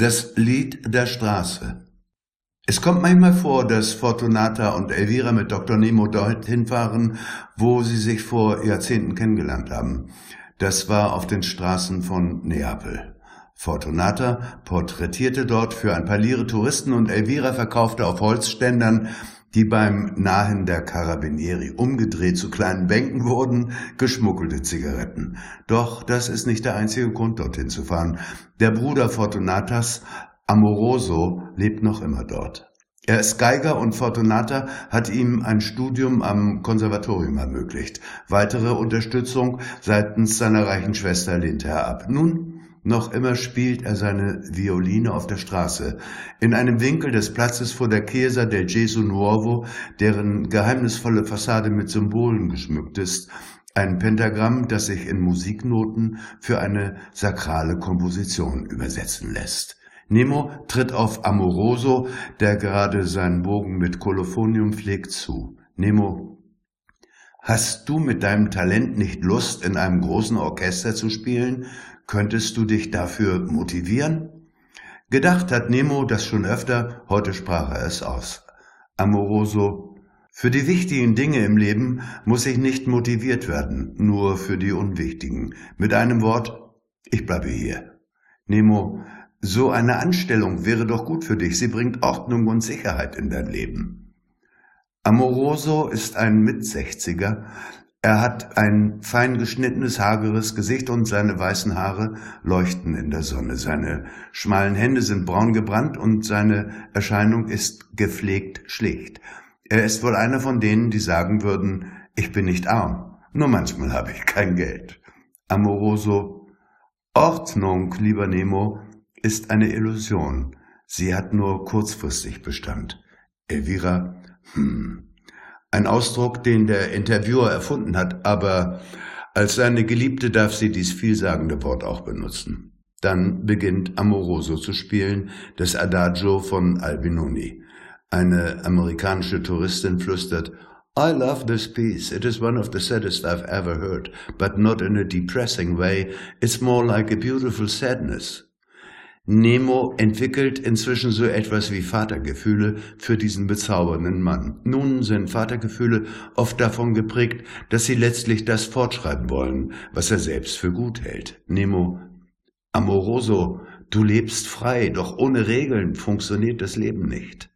Das Lied der Straße. Es kommt manchmal vor, dass Fortunata und Elvira mit Dr. Nemo dorthin fahren, wo sie sich vor Jahrzehnten kennengelernt haben. Das war auf den Straßen von Neapel. Fortunata porträtierte dort für ein paar Lire Touristen und Elvira verkaufte auf Holzständern, die beim Nahen der Carabinieri umgedreht zu kleinen Bänken wurden, geschmuggelte Zigaretten. Doch das ist nicht der einzige Grund, dorthin zu fahren. Der Bruder Fortunatas, Amoroso, lebt noch immer dort. Er ist Geiger und Fortunata hat ihm ein Studium am Konservatorium ermöglicht. Weitere Unterstützung seitens seiner reichen Schwester lehnte er ab. Nun noch immer spielt er seine Violine auf der Straße, in einem Winkel des Platzes vor der Chiesa del Gesù Nuovo, deren geheimnisvolle Fassade mit Symbolen geschmückt ist, ein Pentagramm, das sich in Musiknoten für eine sakrale Komposition übersetzen lässt. Nemo tritt auf Amoroso, der gerade seinen Bogen mit Kolophonium pflegt, zu. Nemo, hast du mit deinem Talent nicht Lust, in einem großen Orchester zu spielen? Könntest du dich dafür motivieren? Gedacht hat Nemo das schon öfter, heute sprach er es aus. Amoroso, für die wichtigen Dinge im Leben muss ich nicht motiviert werden, nur für die unwichtigen. Mit einem Wort, ich bleibe hier. Nemo, so eine Anstellung wäre doch gut für dich, sie bringt Ordnung und Sicherheit in dein Leben. Amoroso ist ein Mitsechziger, er hat ein fein geschnittenes, hageres Gesicht und seine weißen Haare leuchten in der Sonne. Seine schmalen Hände sind braun gebrannt und seine Erscheinung ist gepflegt schlicht. Er ist wohl einer von denen, die sagen würden, ich bin nicht arm, nur manchmal habe ich kein Geld. Amoroso, Ordnung, lieber Nemo, ist eine Illusion. Sie hat nur kurzfristig Bestand. Elvira, hm, ein Ausdruck, den der Interviewer erfunden hat, aber als seine Geliebte darf sie dies vielsagende Wort auch benutzen. Dann beginnt Amoroso zu spielen, das Adagio von Albinoni. Eine amerikanische Touristin flüstert, I love this piece. It is one of the saddest I've ever heard, but not in a depressing way. It's more like a beautiful sadness. Nemo entwickelt inzwischen so etwas wie Vatergefühle für diesen bezaubernden Mann. Nun sind Vatergefühle oft davon geprägt, dass sie letztlich das fortschreiben wollen, was er selbst für gut hält. Nemo, Amoroso, du lebst frei, doch ohne Regeln funktioniert das Leben nicht.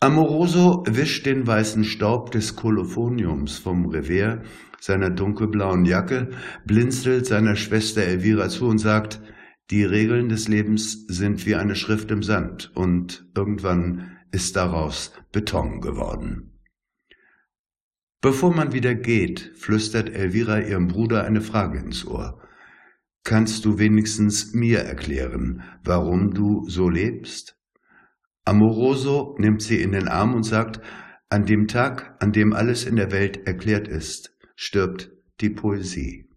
Amoroso wischt den weißen Staub des Kolophoniums vom Revers seiner dunkelblauen Jacke, blinzelt seiner Schwester Elvira zu und sagt, die Regeln des Lebens sind wie eine Schrift im Sand und irgendwann ist daraus Beton geworden. Bevor man wieder geht, flüstert Elvira ihrem Bruder eine Frage ins Ohr. Kannst du wenigstens mir erklären, warum du so lebst? Amoroso nimmt sie in den Arm und sagt, an dem Tag, an dem alles in der Welt erklärt ist, stirbt die Poesie.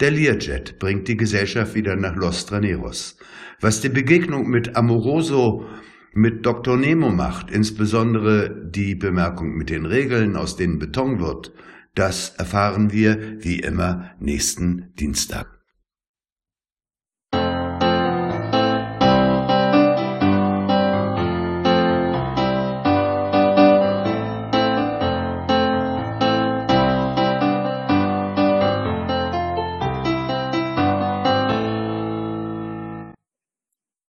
Der Learjet bringt die Gesellschaft wieder nach Los Traneros. Was die Begegnung mit Amoroso mit Dr. Nemo macht, insbesondere die Bemerkung mit den Regeln, aus denen Beton wird, das erfahren wir wie immer nächsten Dienstag.